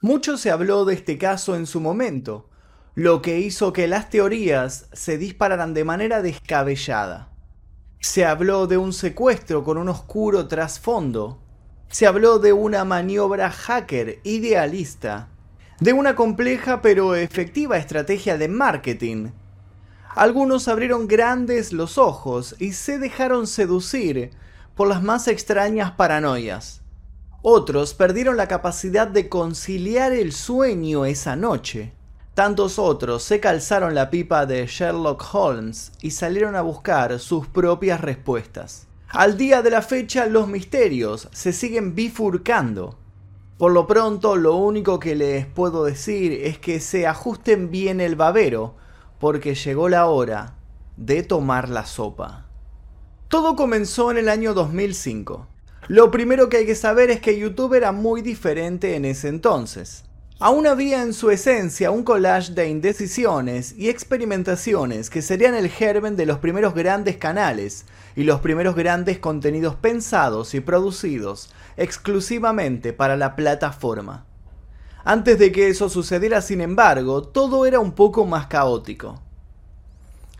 Mucho se habló de este caso en su momento, lo que hizo que las teorías se dispararan de manera descabellada. Se habló de un secuestro con un oscuro trasfondo. Se habló de una maniobra hacker idealista. De una compleja pero efectiva estrategia de marketing. Algunos abrieron grandes los ojos y se dejaron seducir por las más extrañas paranoias. Otros perdieron la capacidad de conciliar el sueño esa noche. Tantos otros se calzaron la pipa de Sherlock Holmes y salieron a buscar sus propias respuestas. Al día de la fecha los misterios se siguen bifurcando. Por lo pronto lo único que les puedo decir es que se ajusten bien el babero, porque llegó la hora de tomar la sopa. Todo comenzó en el año 2005. Lo primero que hay que saber es que YouTube era muy diferente en ese entonces. Aún había en su esencia un collage de indecisiones y experimentaciones que serían el germen de los primeros grandes canales y los primeros grandes contenidos pensados y producidos exclusivamente para la plataforma. Antes de que eso sucediera, sin embargo, todo era un poco más caótico.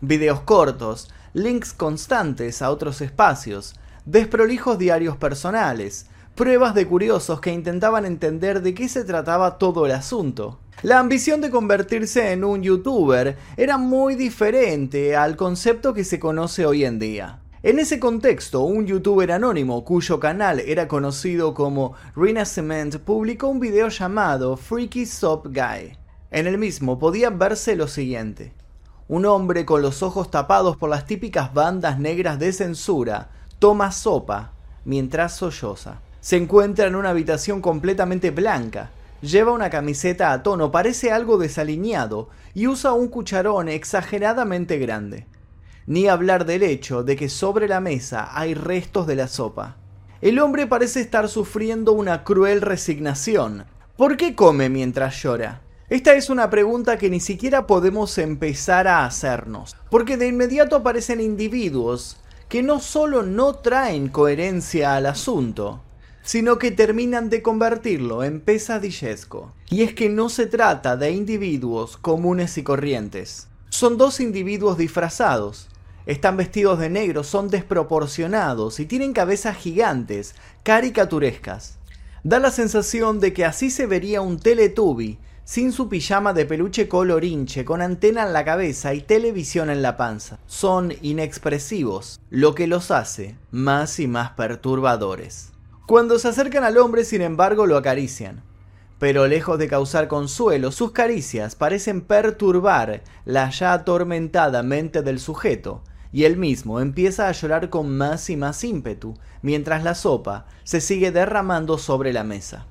Videos cortos, links constantes a otros espacios, desprolijos diarios personales, pruebas de curiosos que intentaban entender de qué se trataba todo el asunto. La ambición de convertirse en un youtuber era muy diferente al concepto que se conoce hoy en día. En ese contexto, un youtuber anónimo cuyo canal era conocido como Rina Cement publicó un video llamado Freaky Soap Guy. En el mismo podía verse lo siguiente. Un hombre con los ojos tapados por las típicas bandas negras de censura toma sopa mientras solloza. Se encuentra en una habitación completamente blanca. Lleva una camiseta a tono, parece algo desaliñado y usa un cucharón exageradamente grande. Ni hablar del hecho de que sobre la mesa hay restos de la sopa. El hombre parece estar sufriendo una cruel resignación. ¿Por qué come mientras llora? Esta es una pregunta que ni siquiera podemos empezar a hacernos, porque de inmediato aparecen individuos que no solo no traen coherencia al asunto, sino que terminan de convertirlo en pesadillesco. Y es que no se trata de individuos comunes y corrientes. Son dos individuos disfrazados. Están vestidos de negro, son desproporcionados y tienen cabezas gigantes, caricaturescas. Da la sensación de que así se vería un Teletubby sin su pijama de peluche colorinche, con antena en la cabeza y televisión en la panza. Son inexpresivos, lo que los hace más y más perturbadores. Cuando se acercan al hombre, sin embargo, lo acarician. Pero lejos de causar consuelo, sus caricias parecen perturbar la ya atormentada mente del sujeto, y él mismo empieza a llorar con más y más ímpetu, mientras la sopa se sigue derramando sobre la mesa.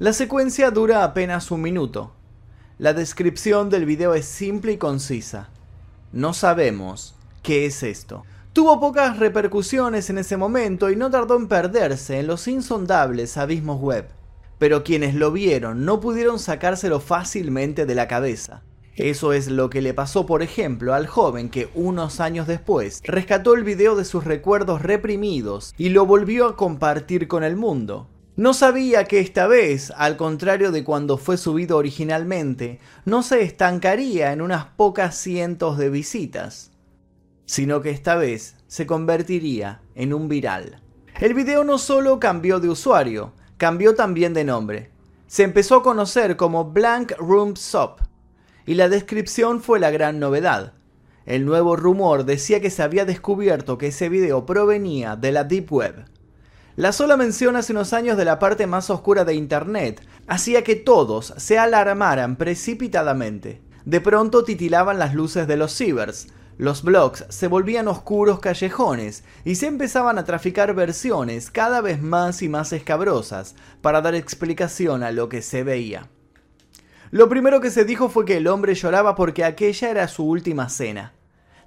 La secuencia dura apenas un minuto. La descripción del video es simple y concisa. No sabemos qué es esto. Tuvo pocas repercusiones en ese momento y no tardó en perderse en los insondables abismos web. Pero quienes lo vieron no pudieron sacárselo fácilmente de la cabeza. Eso es lo que le pasó, por ejemplo, al joven que unos años después rescató el video de sus recuerdos reprimidos y lo volvió a compartir con el mundo. No sabía que esta vez, al contrario de cuando fue subido originalmente, no se estancaría en unas pocas cientos de visitas sino que esta vez se convertiría en un viral. El video no solo cambió de usuario, cambió también de nombre. Se empezó a conocer como Blank Room Soap, y la descripción fue la gran novedad. El nuevo rumor decía que se había descubierto que ese video provenía de la Deep Web. La sola mención hace unos años de la parte más oscura de Internet hacía que todos se alarmaran precipitadamente. De pronto titilaban las luces de los cibers, los blogs se volvían oscuros callejones y se empezaban a traficar versiones cada vez más y más escabrosas para dar explicación a lo que se veía. Lo primero que se dijo fue que el hombre lloraba porque aquella era su última cena.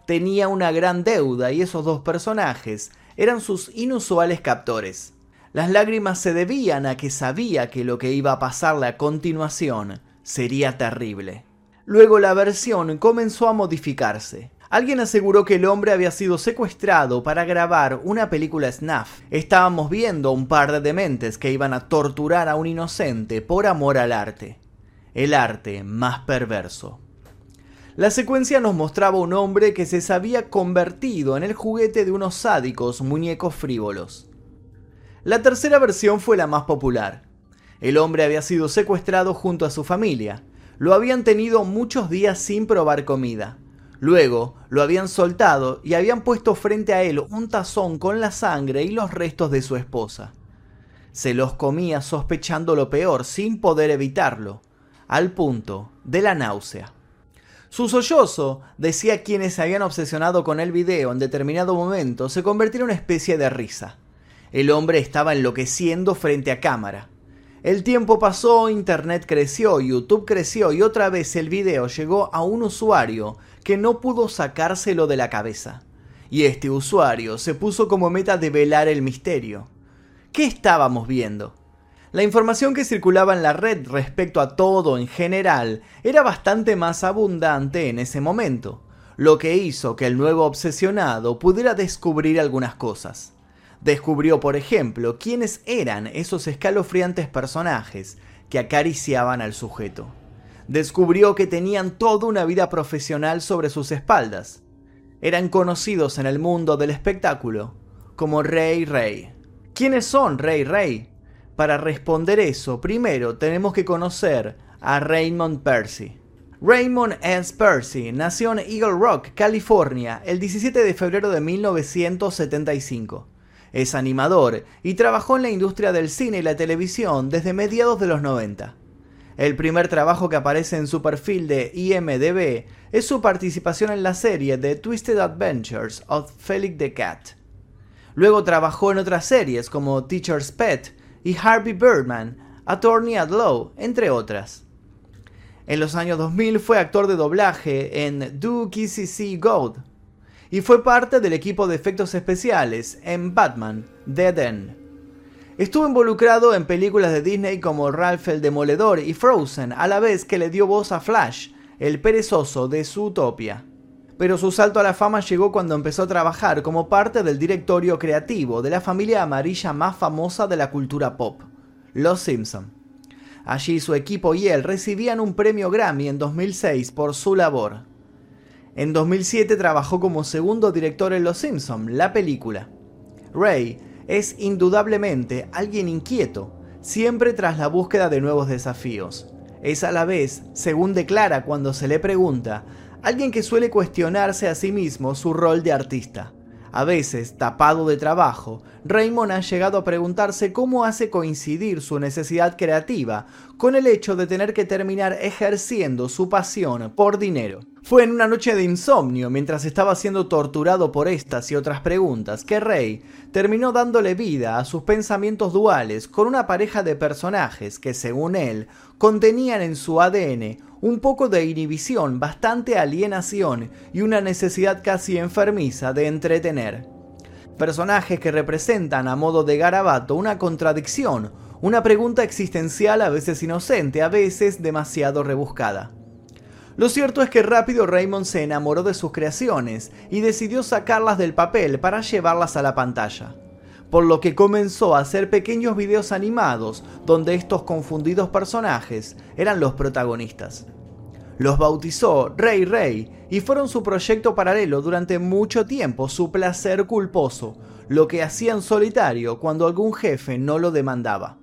Tenía una gran deuda y esos dos personajes eran sus inusuales captores. Las lágrimas se debían a que sabía que lo que iba a pasarle a continuación sería terrible. Luego la versión comenzó a modificarse. Alguien aseguró que el hombre había sido secuestrado para grabar una película snuff. Estábamos viendo un par de dementes que iban a torturar a un inocente por amor al arte. El arte más perverso. La secuencia nos mostraba un hombre que se había convertido en el juguete de unos sádicos muñecos frívolos. La tercera versión fue la más popular. El hombre había sido secuestrado junto a su familia. Lo habían tenido muchos días sin probar comida. Luego lo habían soltado y habían puesto frente a él un tazón con la sangre y los restos de su esposa. Se los comía sospechando lo peor sin poder evitarlo, al punto de la náusea. Su sollozo, decía quienes se habían obsesionado con el video en determinado momento, se convirtió en una especie de risa. El hombre estaba enloqueciendo frente a cámara. El tiempo pasó, Internet creció, YouTube creció y otra vez el video llegó a un usuario que no pudo sacárselo de la cabeza. Y este usuario se puso como meta de velar el misterio. ¿Qué estábamos viendo? La información que circulaba en la red respecto a todo en general era bastante más abundante en ese momento, lo que hizo que el nuevo obsesionado pudiera descubrir algunas cosas. Descubrió, por ejemplo, quiénes eran esos escalofriantes personajes que acariciaban al sujeto descubrió que tenían toda una vida profesional sobre sus espaldas. Eran conocidos en el mundo del espectáculo como Rey Rey. ¿Quiénes son Rey Rey? Para responder eso, primero tenemos que conocer a Raymond Percy. Raymond S. Percy nació en Eagle Rock, California, el 17 de febrero de 1975. Es animador y trabajó en la industria del cine y la televisión desde mediados de los 90. El primer trabajo que aparece en su perfil de IMDB es su participación en la serie The Twisted Adventures of Felix the Cat. Luego trabajó en otras series como Teacher's Pet y Harvey Birdman, Attorney at Law, entre otras. En los años 2000 fue actor de doblaje en Do KCC Gold y fue parte del equipo de efectos especiales en Batman Dead End. Estuvo involucrado en películas de Disney como Ralph el Demoledor y Frozen, a la vez que le dio voz a Flash, el perezoso de Zootopia. Pero su salto a la fama llegó cuando empezó a trabajar como parte del directorio creativo de la familia amarilla más famosa de la cultura pop, Los Simpson. Allí su equipo y él recibían un premio Grammy en 2006 por su labor. En 2007 trabajó como segundo director en Los Simpson, la película. Ray es indudablemente alguien inquieto, siempre tras la búsqueda de nuevos desafíos. Es a la vez, según declara cuando se le pregunta, alguien que suele cuestionarse a sí mismo su rol de artista. A veces, tapado de trabajo, Raymond ha llegado a preguntarse cómo hace coincidir su necesidad creativa con el hecho de tener que terminar ejerciendo su pasión por dinero. Fue en una noche de insomnio, mientras estaba siendo torturado por estas y otras preguntas, que Rey terminó dándole vida a sus pensamientos duales con una pareja de personajes que, según él, contenían en su ADN un poco de inhibición, bastante alienación y una necesidad casi enfermiza de entretener. Personajes que representan a modo de garabato una contradicción, una pregunta existencial a veces inocente, a veces demasiado rebuscada. Lo cierto es que rápido Raymond se enamoró de sus creaciones y decidió sacarlas del papel para llevarlas a la pantalla. Por lo que comenzó a hacer pequeños videos animados donde estos confundidos personajes eran los protagonistas. Los bautizó Rey Rey y fueron su proyecto paralelo durante mucho tiempo, su placer culposo, lo que hacían solitario cuando algún jefe no lo demandaba.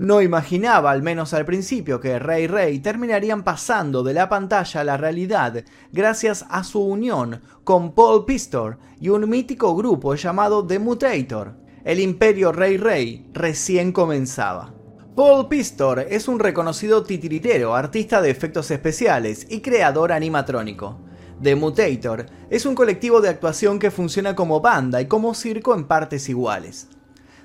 No imaginaba, al menos al principio, que Rey Rey terminarían pasando de la pantalla a la realidad gracias a su unión con Paul Pistor y un mítico grupo llamado The Mutator. El imperio Rey Rey recién comenzaba. Paul Pistor es un reconocido titiritero, artista de efectos especiales y creador animatrónico. The Mutator es un colectivo de actuación que funciona como banda y como circo en partes iguales.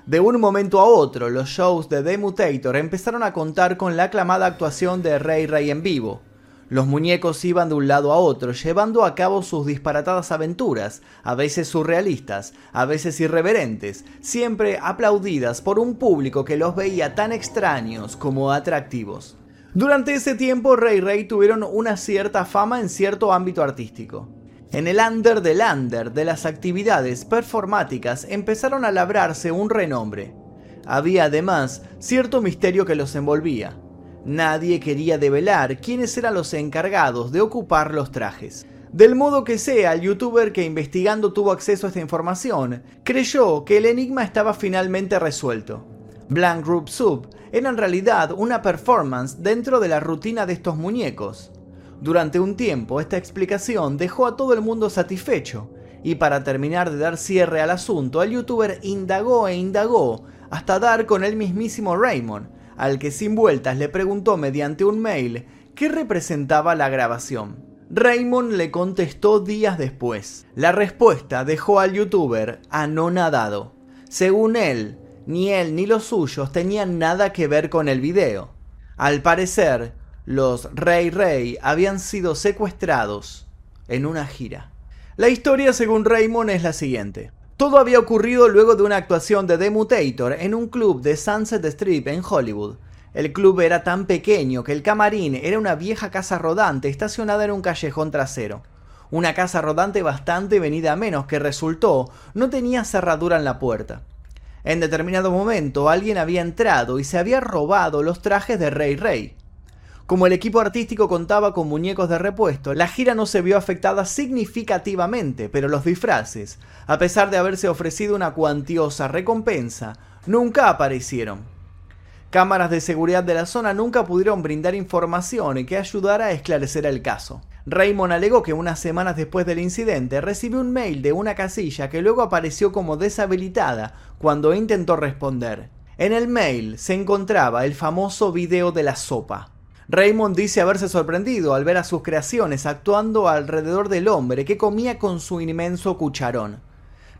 De un momento a otro, los shows de The Mutator empezaron a contar con la aclamada actuación de Rey Rey en vivo. Los muñecos iban de un lado a otro, llevando a cabo sus disparatadas aventuras, a veces surrealistas, a veces irreverentes, siempre aplaudidas por un público que los veía tan extraños como atractivos. Durante ese tiempo, Rey Rey tuvieron una cierta fama en cierto ámbito artístico. En el under del under de las actividades performáticas empezaron a labrarse un renombre. Había además cierto misterio que los envolvía. Nadie quería develar quiénes eran los encargados de ocupar los trajes. Del modo que sea, el youtuber que investigando tuvo acceso a esta información creyó que el enigma estaba finalmente resuelto. Blank Group Sub era en realidad una performance dentro de la rutina de estos muñecos. Durante un tiempo, esta explicación dejó a todo el mundo satisfecho, y para terminar de dar cierre al asunto, el youtuber indagó e indagó hasta dar con el mismísimo Raymond, al que sin vueltas le preguntó mediante un mail qué representaba la grabación. Raymond le contestó días después. La respuesta dejó al youtuber anonadado. Según él, ni él ni los suyos tenían nada que ver con el video. Al parecer, los Rey Rey habían sido secuestrados en una gira. La historia, según Raymond, es la siguiente. Todo había ocurrido luego de una actuación de The Mutator en un club de Sunset Strip en Hollywood. El club era tan pequeño que el camarín era una vieja casa rodante estacionada en un callejón trasero. Una casa rodante bastante venida a menos que resultó no tenía cerradura en la puerta. En determinado momento alguien había entrado y se había robado los trajes de Rey Rey. Como el equipo artístico contaba con muñecos de repuesto, la gira no se vio afectada significativamente, pero los disfraces, a pesar de haberse ofrecido una cuantiosa recompensa, nunca aparecieron. Cámaras de seguridad de la zona nunca pudieron brindar información que ayudara a esclarecer el caso. Raymond alegó que unas semanas después del incidente recibió un mail de una casilla que luego apareció como deshabilitada cuando intentó responder. En el mail se encontraba el famoso video de la sopa. Raymond dice haberse sorprendido al ver a sus creaciones actuando alrededor del hombre que comía con su inmenso cucharón.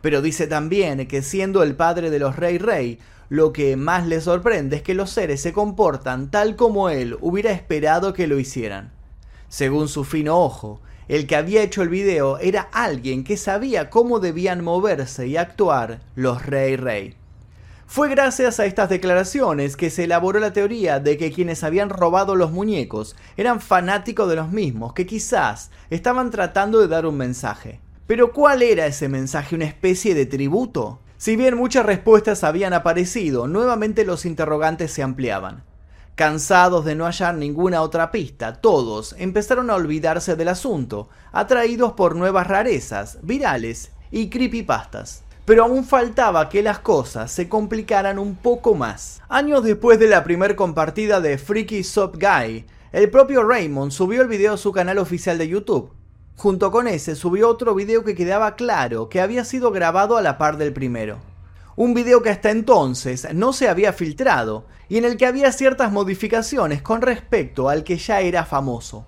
Pero dice también que siendo el padre de los Rey Rey, lo que más le sorprende es que los seres se comportan tal como él hubiera esperado que lo hicieran. Según su fino ojo, el que había hecho el video era alguien que sabía cómo debían moverse y actuar los Rey Rey. Fue gracias a estas declaraciones que se elaboró la teoría de que quienes habían robado los muñecos eran fanáticos de los mismos, que quizás estaban tratando de dar un mensaje. Pero ¿cuál era ese mensaje? ¿Una especie de tributo? Si bien muchas respuestas habían aparecido, nuevamente los interrogantes se ampliaban. Cansados de no hallar ninguna otra pista, todos empezaron a olvidarse del asunto, atraídos por nuevas rarezas, virales y creepypastas. Pero aún faltaba que las cosas se complicaran un poco más. Años después de la primer compartida de Freaky Sub Guy, el propio Raymond subió el video a su canal oficial de YouTube, Junto con ese subió otro video que quedaba claro que había sido grabado a la par del primero. Un video que hasta entonces no se había filtrado y en el que había ciertas modificaciones con respecto al que ya era famoso.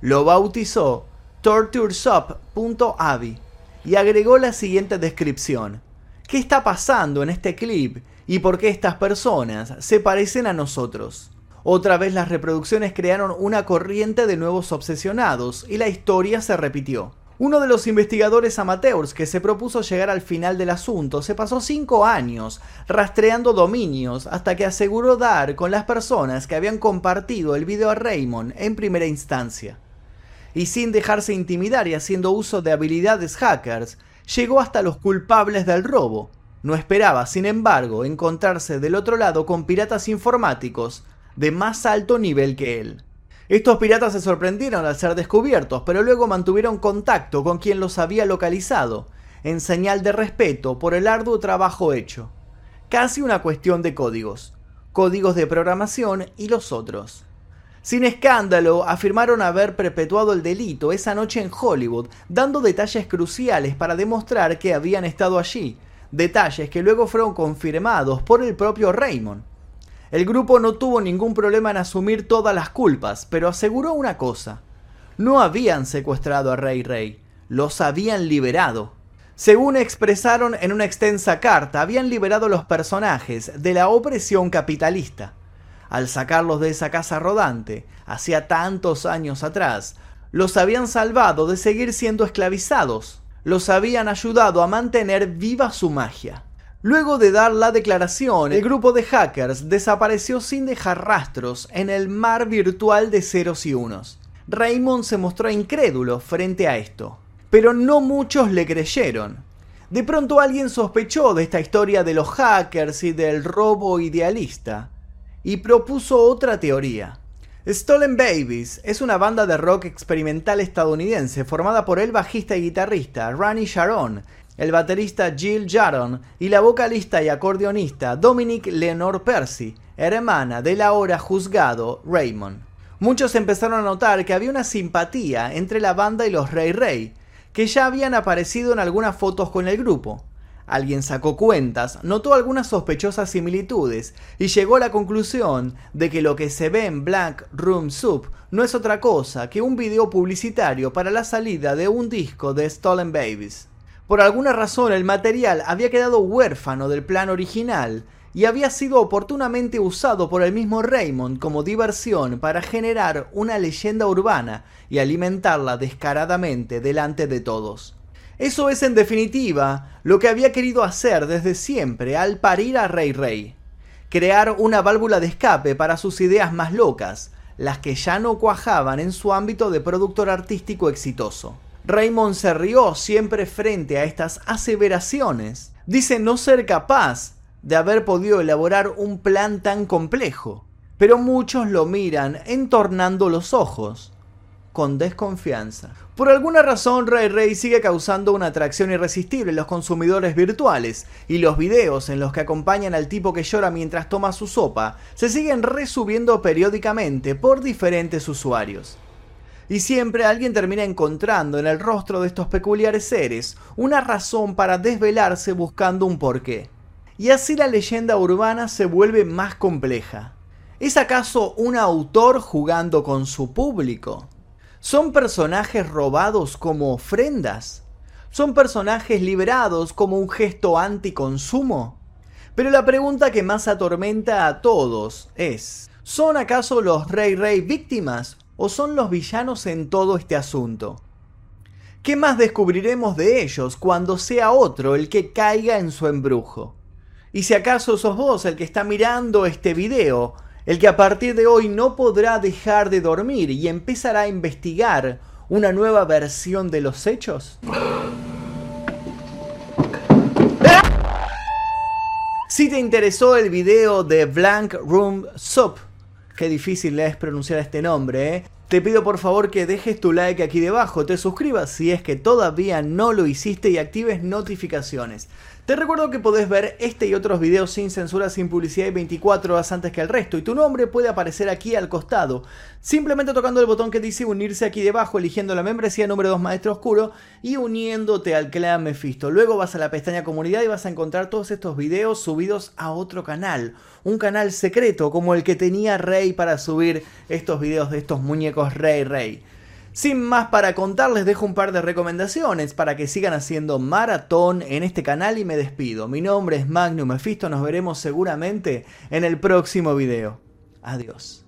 Lo bautizó torturesop.avi y agregó la siguiente descripción. ¿Qué está pasando en este clip y por qué estas personas se parecen a nosotros? Otra vez las reproducciones crearon una corriente de nuevos obsesionados y la historia se repitió. Uno de los investigadores amateurs que se propuso llegar al final del asunto se pasó cinco años rastreando dominios hasta que aseguró dar con las personas que habían compartido el video a Raymond en primera instancia. Y sin dejarse intimidar y haciendo uso de habilidades hackers, llegó hasta los culpables del robo. No esperaba, sin embargo, encontrarse del otro lado con piratas informáticos de más alto nivel que él. Estos piratas se sorprendieron al ser descubiertos, pero luego mantuvieron contacto con quien los había localizado, en señal de respeto por el arduo trabajo hecho. Casi una cuestión de códigos, códigos de programación y los otros. Sin escándalo, afirmaron haber perpetuado el delito esa noche en Hollywood, dando detalles cruciales para demostrar que habían estado allí, detalles que luego fueron confirmados por el propio Raymond. El grupo no tuvo ningún problema en asumir todas las culpas, pero aseguró una cosa. No habían secuestrado a Rey Rey, los habían liberado. Según expresaron en una extensa carta, habían liberado los personajes de la opresión capitalista. Al sacarlos de esa casa rodante, hacía tantos años atrás, los habían salvado de seguir siendo esclavizados, los habían ayudado a mantener viva su magia. Luego de dar la declaración, el grupo de hackers desapareció sin dejar rastros en el mar virtual de ceros y unos. Raymond se mostró incrédulo frente a esto. pero no muchos le creyeron. De pronto alguien sospechó de esta historia de los hackers y del robo idealista, y propuso otra teoría. Stolen Babies es una banda de rock experimental estadounidense formada por el bajista y guitarrista Ronnie Sharon, el baterista Jill Jaron y la vocalista y acordeonista Dominic Leonor Percy, hermana del ahora juzgado Raymond. Muchos empezaron a notar que había una simpatía entre la banda y los Ray Ray, que ya habían aparecido en algunas fotos con el grupo. Alguien sacó cuentas, notó algunas sospechosas similitudes y llegó a la conclusión de que lo que se ve en Black Room Soup no es otra cosa que un video publicitario para la salida de un disco de Stolen Babies. Por alguna razón el material había quedado huérfano del plan original y había sido oportunamente usado por el mismo Raymond como diversión para generar una leyenda urbana y alimentarla descaradamente delante de todos. Eso es en definitiva lo que había querido hacer desde siempre al parir a Rey Rey. Crear una válvula de escape para sus ideas más locas, las que ya no cuajaban en su ámbito de productor artístico exitoso. Raymond se rió siempre frente a estas aseveraciones. Dice no ser capaz de haber podido elaborar un plan tan complejo, pero muchos lo miran entornando los ojos con desconfianza. Por alguna razón, Ray Ray sigue causando una atracción irresistible en los consumidores virtuales, y los videos en los que acompañan al tipo que llora mientras toma su sopa se siguen resubiendo periódicamente por diferentes usuarios. Y siempre alguien termina encontrando en el rostro de estos peculiares seres una razón para desvelarse buscando un porqué. Y así la leyenda urbana se vuelve más compleja. ¿Es acaso un autor jugando con su público? ¿Son personajes robados como ofrendas? ¿Son personajes liberados como un gesto anticonsumo? Pero la pregunta que más atormenta a todos es, ¿son acaso los Rey Rey víctimas o son los villanos en todo este asunto? ¿Qué más descubriremos de ellos cuando sea otro el que caiga en su embrujo? Y si acaso sos vos el que está mirando este video, el que a partir de hoy no podrá dejar de dormir y empezará a investigar una nueva versión de los hechos? Si te interesó el video de Blank Room Soup, qué difícil es pronunciar este nombre, ¿eh? Te pido por favor que dejes tu like aquí debajo, te suscribas si es que todavía no lo hiciste y actives notificaciones. Te recuerdo que podés ver este y otros videos sin censura, sin publicidad y 24 horas antes que el resto y tu nombre puede aparecer aquí al costado, simplemente tocando el botón que dice unirse aquí debajo, eligiendo la membresía número 2 Maestro Oscuro y uniéndote al clan Mephisto. Luego vas a la pestaña comunidad y vas a encontrar todos estos videos subidos a otro canal, un canal secreto como el que tenía Rey para subir estos videos de estos muñecos Rey Rey. Sin más para contar, les dejo un par de recomendaciones para que sigan haciendo maratón en este canal y me despido. Mi nombre es Magnum Mephisto, nos veremos seguramente en el próximo video. Adiós.